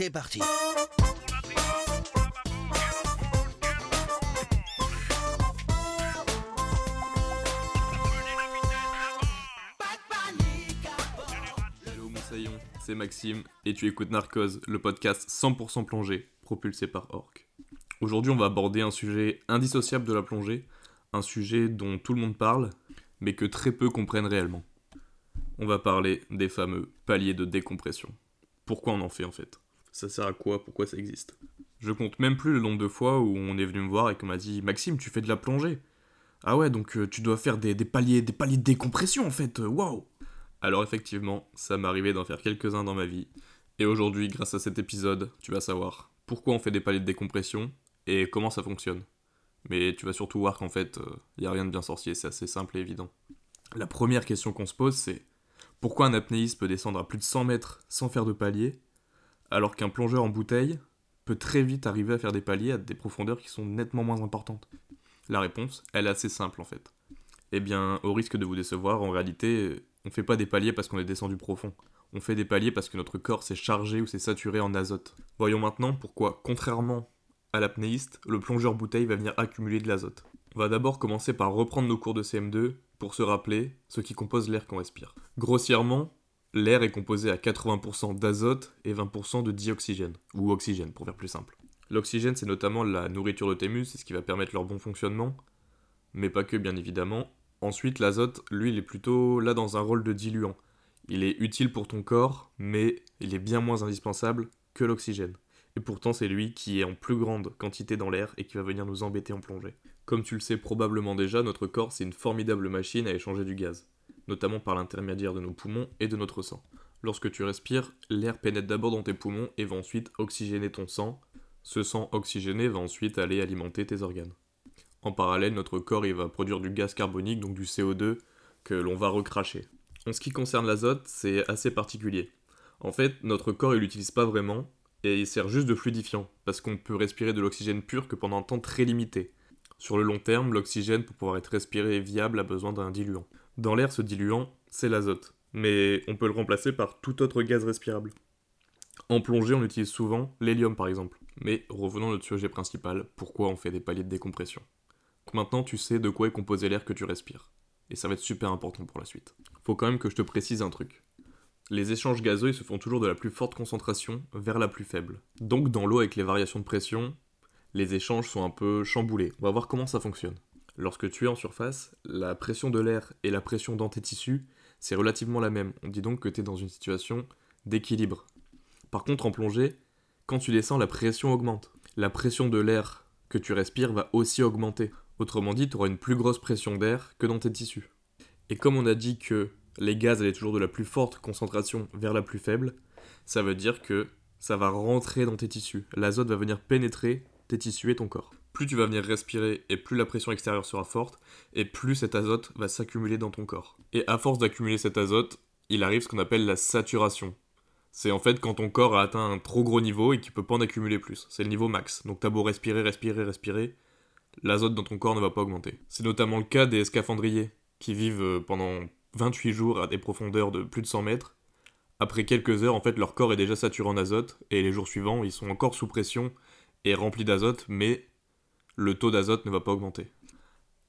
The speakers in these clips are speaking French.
c'est parti. C'est Maxime et tu écoutes Narcose, le podcast 100% plongée propulsé par Orc. Aujourd'hui, on va aborder un sujet indissociable de la plongée, un sujet dont tout le monde parle, mais que très peu comprennent réellement. On va parler des fameux paliers de décompression. Pourquoi on en fait en fait? Ça sert à quoi? Pourquoi ça existe? Je compte même plus le nombre de fois où on est venu me voir et qu'on m'a dit Maxime, tu fais de la plongée Ah ouais, donc euh, tu dois faire des, paliers, de décompression en fait, euh, waouh Alors effectivement, ça m'est arrivé d'en faire quelques-uns dans ma vie. Et aujourd'hui, grâce à cet épisode, tu vas savoir pourquoi on fait des paliers de décompression et comment ça fonctionne. Mais tu vas surtout voir qu'en fait, il n'y a rien de bien sorcier, c'est assez simple et évident. La première question qu'on se pose, c'est pourquoi un apnéiste peut descendre à plus de 100 mètres sans faire de palier, alors qu'un plongeur en bouteille peut très vite arriver à faire des paliers à des profondeurs qui sont nettement moins importantes La réponse, elle est assez simple en fait. Eh bien, au risque de vous décevoir, en réalité, on fait pas des paliers parce qu'on est descendu profond. On fait des paliers parce que notre corps s'est chargé ou s'est saturé en azote. Voyons maintenant pourquoi, contrairement à l'apnéiste, le plongeur bouteille va venir accumuler de l'azote. On va d'abord commencer par reprendre nos cours de CM2 pour se rappeler ce qui compose l'air qu'on respire. Grossièrement, l'air est composé à 80% d'azote et 20% de dioxygène, ou oxygène pour faire plus simple. L'oxygène, c'est notamment la nourriture de tes muscles, c'est ce qui va permettre leur bon fonctionnement, mais pas que bien évidemment. Ensuite, l'azote, lui, il est plutôt là dans un rôle de diluant. Il est utile pour ton corps, mais il est bien moins indispensable que l'oxygène. Et pourtant, c'est lui qui est en plus grande quantité dans l'air et qui va venir nous embêter en plongée. Comme tu le sais probablement déjà, notre corps, c'est une formidable machine à échanger du gaz, notamment par l'intermédiaire de nos poumons et de notre sang. Lorsque tu respires, l'air pénètre d'abord dans tes poumons et va ensuite oxygéner ton sang. Ce sang oxygéné va ensuite aller alimenter tes organes. En parallèle, notre corps il va produire du gaz carbonique, donc du CO2, que l'on va recracher. En ce qui concerne l'azote, c'est assez particulier. En fait, notre corps il l'utilise pas vraiment, et il sert juste de fluidifiant, parce qu'on peut respirer de l'oxygène pur que pendant un temps très limité. Sur le long terme, l'oxygène, pour pouvoir être respiré et viable, a besoin d'un diluant. Dans l'air, ce diluant, c'est l'azote, mais on peut le remplacer par tout autre gaz respirable. En plongée, on utilise souvent l'hélium par exemple. Mais revenons à notre sujet principal, pourquoi on fait des paliers de décompression? Maintenant, tu sais de quoi est composé l'air que tu respires. Et ça va être super important pour la suite. Faut quand même que je te précise un truc les échanges gazeux se font toujours de la plus forte concentration vers la plus faible. Donc dans l'eau avec les variations de pression, les échanges sont un peu chamboulés. On va voir comment ça fonctionne. Lorsque tu es en surface, la pression de l'air et la pression dans tes tissus, c'est relativement la même. On dit donc que tu es dans une situation d'équilibre. Par contre en plongée, quand tu descends, la pression augmente. La pression de l'air que tu respires va aussi augmenter. Autrement dit, tu auras une plus grosse pression d'air que dans tes tissus. Et comme on a dit que les gaz allaient toujours de la plus forte concentration vers la plus faible, ça veut dire que ça va rentrer dans tes tissus. L'azote va venir pénétrer tes tissus et ton corps. Plus tu vas venir respirer et plus la pression extérieure sera forte, et plus cet azote va s'accumuler dans ton corps. Et à force d'accumuler cet azote, il arrive ce qu'on appelle la saturation. C'est en fait quand ton corps a atteint un trop gros niveau et qu'il peut pas en accumuler plus. C'est le niveau max. Donc t'as beau respirer, respirer, respirer, l'azote dans ton corps ne va pas augmenter. C'est notamment le cas des scaphandriers qui vivent euh, pendant 28 jours à des profondeurs de plus de 100 mètres. Après quelques heures, en fait, leur corps est déjà saturé en azote, et les jours suivants, ils sont encore sous pression et remplis d'azote, mais le taux d'azote ne va pas augmenter.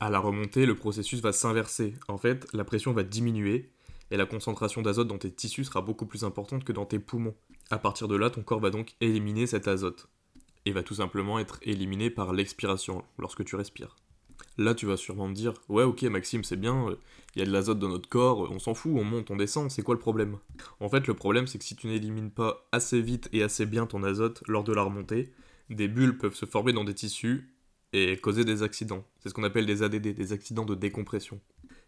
À la remontée, le processus va s'inverser. En fait, la pression va diminuer, et la concentration d'azote dans tes tissus sera beaucoup plus importante que dans tes poumons. À partir de là, ton corps va donc éliminer cet azote, et va tout simplement être éliminé par l'expiration, lorsque tu respires. Là, tu vas sûrement me dire Ouais, ok, Maxime, c'est bien, il y a de l'azote dans notre corps, on s'en fout, on monte, on descend, c'est quoi le problème? En fait, le problème, c'est que si tu n'élimines pas assez vite et assez bien ton azote lors de la remontée, des bulles peuvent se former dans des tissus et causer des accidents. C'est ce qu'on appelle des ADD, des accidents de décompression.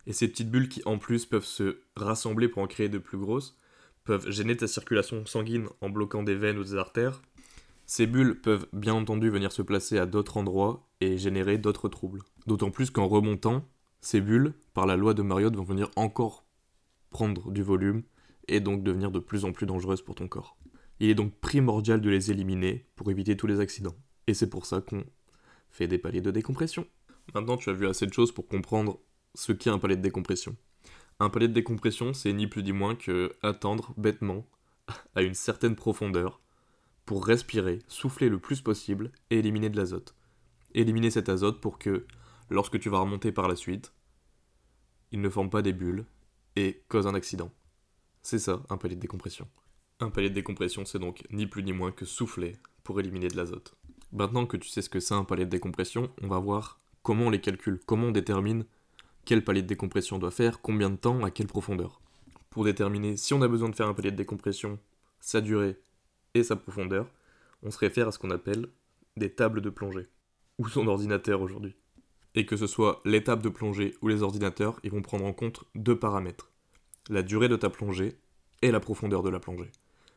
Et ces petites bulles qui, en plus, peuvent se rassembler pour en créer de plus grosses, peuvent gêner ta circulation sanguine en bloquant des veines ou des artères. Ces bulles peuvent bien entendu venir se placer à d'autres endroits et générer d'autres troubles. D'autant plus qu'en remontant, ces bulles, par la loi de Marriott, vont venir encore prendre du volume et donc devenir de plus en plus dangereuses pour ton corps. Il est donc primordial de les éliminer pour éviter tous les accidents. Et c'est pour ça qu'on fait des paliers de décompression. Maintenant, tu as vu assez de choses pour comprendre ce qu'est un palier de décompression. Un palier de décompression, c'est ni plus ni moins que attendre bêtement à une certaine profondeur pour respirer, souffler le plus possible et éliminer de l'azote. Éliminer cet azote pour que, lorsque tu vas remonter par la suite, il ne forme pas des bulles et cause un accident. C'est ça, un palier de décompression. Un palier de décompression, c'est donc ni plus ni moins que souffler pour éliminer de l'azote. Maintenant que tu sais ce que c'est un palier de décompression, on va voir comment on les calcule, comment on détermine quel palier de décompression on doit faire, combien de temps, à quelle profondeur. Pour déterminer si on a besoin de faire un palier de décompression, sa durée et sa profondeur, on se réfère à ce qu'on appelle des tables de plongée, ou son ordinateur aujourd'hui. Et que ce soit les tables de plongée ou les ordinateurs, ils vont prendre en compte deux paramètres. La durée de ta plongée et la profondeur de la plongée.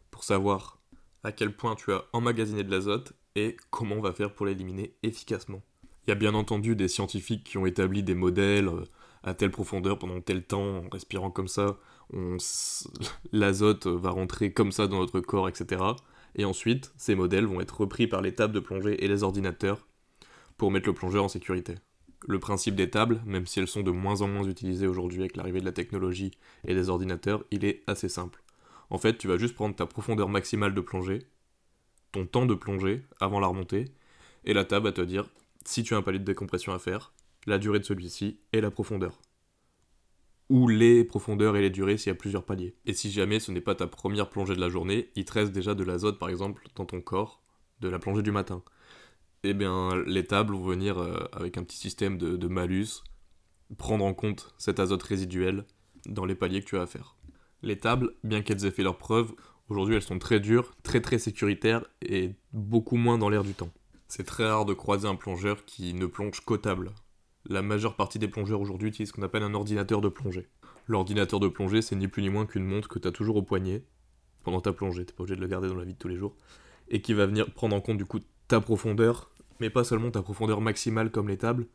Pour savoir à quel point tu as emmagasiné de l'azote et comment on va faire pour l'éliminer efficacement. Il y a bien entendu des scientifiques qui ont établi des modèles euh, à telle profondeur pendant tel temps, en respirant comme ça, l'azote va rentrer comme ça dans notre corps, etc. Et ensuite, ces modèles vont être repris par les tables de plongée et les ordinateurs pour mettre le plongeur en sécurité. Le principe des tables, même si elles sont de moins en moins utilisées aujourd'hui avec l'arrivée de la technologie et des ordinateurs, il est assez simple. En fait, tu vas juste prendre ta profondeur maximale de plongée, ton temps de plongée avant la remontée, et la table va te dire si tu as un palier de décompression à faire, la durée de celui-ci et la profondeur. Ou les profondeurs et les durées s'il y a plusieurs paliers. Et si jamais ce n'est pas ta première plongée de la journée, il te reste déjà de l'azote par exemple dans ton corps de la plongée du matin. Eh bien, les tables vont venir euh, avec un petit système de, malus, prendre en compte cet azote résiduel dans les paliers que tu as à faire. Les tables, bien qu'elles aient fait leurs preuves, aujourd'hui elles sont très dures, très très sécuritaires et beaucoup moins dans l'air du temps. C'est très rare de croiser un plongeur qui ne plonge qu'aux tables. La majeure partie des plongeurs aujourd'hui utilisent ce qu'on appelle un ordinateur de plongée. L'ordinateur de plongée, c'est ni plus ni moins qu'une montre que tu as toujours au poignet pendant ta plongée, t'es pas obligé de le garder dans la vie de tous les jours, et qui va venir prendre en compte du coup ta profondeur, mais pas seulement ta profondeur maximale comme les tables,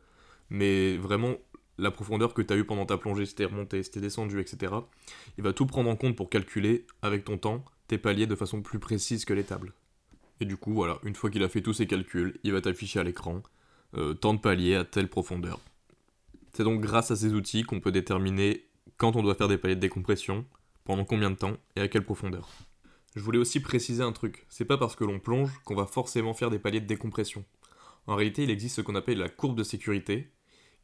mais vraiment la profondeur que tu as eue pendant ta plongée, si t'es remonté, si t'es descendu, etc. Il va tout prendre en compte pour calculer, avec ton temps, tes paliers de façon plus précise que les tables. Et du coup, voilà, une fois qu'il a fait tous ses calculs, il va t'afficher à l'écran euh, tant de paliers à telle profondeur. C'est donc grâce à ces outils qu'on peut déterminer quand on doit faire des paliers de décompression, pendant combien de temps et à quelle profondeur. Je voulais aussi préciser un truc, c'est pas parce que l'on plonge qu'on va forcément faire des paliers de décompression. En réalité, il existe ce qu'on appelle la courbe de sécurité,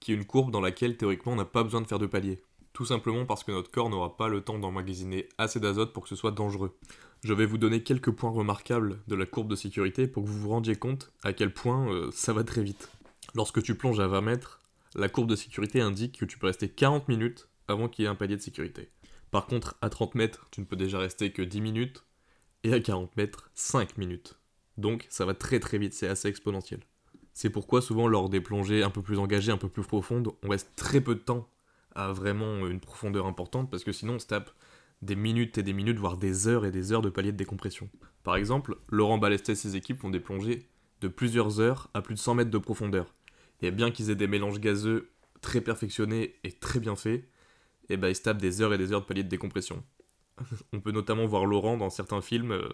qui est une courbe dans laquelle théoriquement on n'a pas besoin de faire de paliers. Tout simplement parce que notre corps n'aura pas le temps d'emmagasiner assez d'azote pour que ce soit dangereux. Je vais vous donner quelques points remarquables de la courbe de sécurité pour que vous vous rendiez compte à quel point euh, ça va très vite. Lorsque tu plonges à 20 mètres, la courbe de sécurité indique que tu peux rester 40 minutes avant qu'il y ait un palier de sécurité. Par contre, à 30 mètres, tu ne peux déjà rester que 10 minutes, et à 40 mètres, 5 minutes. Donc ça va très très vite, c'est assez exponentiel. C'est pourquoi souvent lors des plongées un peu plus engagées, un peu plus profondes, on reste très peu de temps à vraiment une profondeur importante, parce que sinon on se tape des minutes et des minutes, voire des heures et des heures de paliers de décompression. Par exemple, Laurent Balestet et ses équipes font des plongées de plusieurs heures à plus de 100 mètres de profondeur. Et bien qu'ils aient des mélanges gazeux très perfectionnés et très bien faits, et eh ben ils se tapent des heures et des heures de paliers de décompression. On peut notamment voir Laurent dans certains films euh,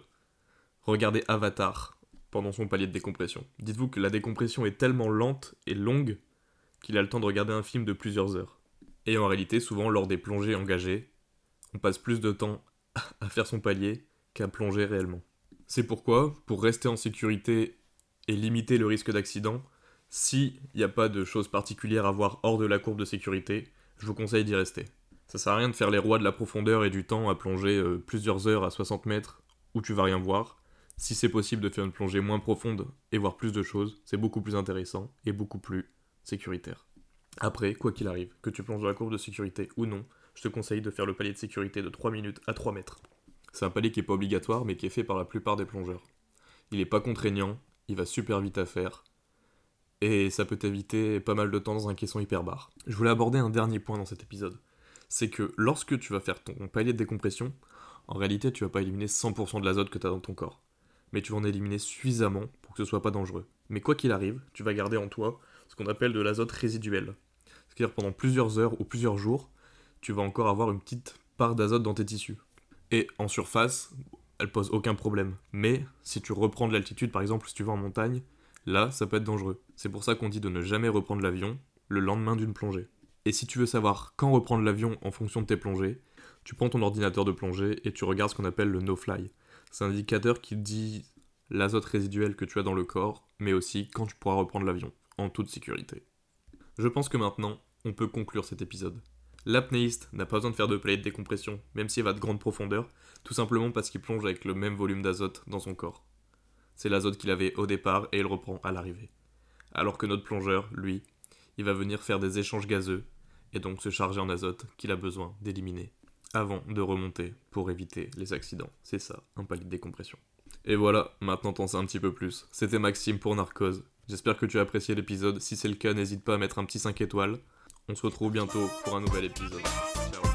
regarder Avatar pendant son palier de décompression. Dites-vous que la décompression est tellement lente et longue qu'il a le temps de regarder un film de plusieurs heures. Et en réalité, souvent lors des plongées engagées, on passe plus de temps à faire son palier qu'à plonger réellement. C'est pourquoi, pour rester en sécurité et limiter le risque d'accident, s'il n'y a pas de choses particulières à voir hors de la courbe de sécurité, je vous conseille d'y rester. Ça sert à rien de faire les rois de la profondeur et du temps à plonger euh, plusieurs heures à 60 mètres où tu vas rien voir. Si c'est possible de faire une plongée moins profonde et voir plus de choses, c'est beaucoup plus intéressant et beaucoup plus sécuritaire. Après, quoi qu'il arrive, que tu plonges dans la courbe de sécurité ou non, je te conseille de faire le palier de sécurité de 3 minutes à 3 mètres. C'est un palier qui n'est pas obligatoire mais qui est fait par la plupart des plongeurs. Il n'est pas contraignant, il va super vite à faire, et ça peut t'éviter pas mal de temps dans un caisson hyperbar. Je voulais aborder un dernier point dans cet épisode. C'est que lorsque tu vas faire ton palier de décompression, en réalité tu vas pas éliminer 100% de l'azote que tu as dans ton corps. Mais tu vas en éliminer suffisamment pour que ce soit pas dangereux. Mais quoi qu'il arrive, tu vas garder en toi ce qu'on appelle de l'azote résiduel. C'est-à-dire pendant plusieurs heures ou plusieurs jours, tu vas encore avoir une petite part d'azote dans tes tissus. Et en surface, elle pose aucun problème. Mais si tu reprends de l'altitude, par exemple, si tu vas en montagne, là, ça peut être dangereux. C'est pour ça qu'on dit de ne jamais reprendre l'avion le lendemain d'une plongée. Et si tu veux savoir quand reprendre l'avion en fonction de tes plongées, tu prends ton ordinateur de plongée et tu regardes ce qu'on appelle le no-fly. C'est un indicateur qui dit l'azote résiduel que tu as dans le corps, mais aussi quand tu pourras reprendre l'avion, en toute sécurité. Je pense que maintenant, on peut conclure cet épisode. L'apnéiste n'a pas besoin de faire de play de décompression, même s'il va de grande profondeur, tout simplement parce qu'il plonge avec le même volume d'azote dans son corps. C'est l'azote qu'il avait au départ et il reprend à l'arrivée. Alors que notre plongeur, lui, il va venir faire des échanges gazeux et donc se charger en azote qu'il a besoin d'éliminer avant de remonter pour éviter les accidents. C'est ça, un palier de décompression. Et voilà, maintenant t'en sais un petit peu plus. C'était Maxime pour Narcose. J'espère que tu as apprécié l'épisode. Si c'est le cas, n'hésite pas à mettre un petit 5 étoiles. On se retrouve bientôt pour un nouvel épisode. Ciao.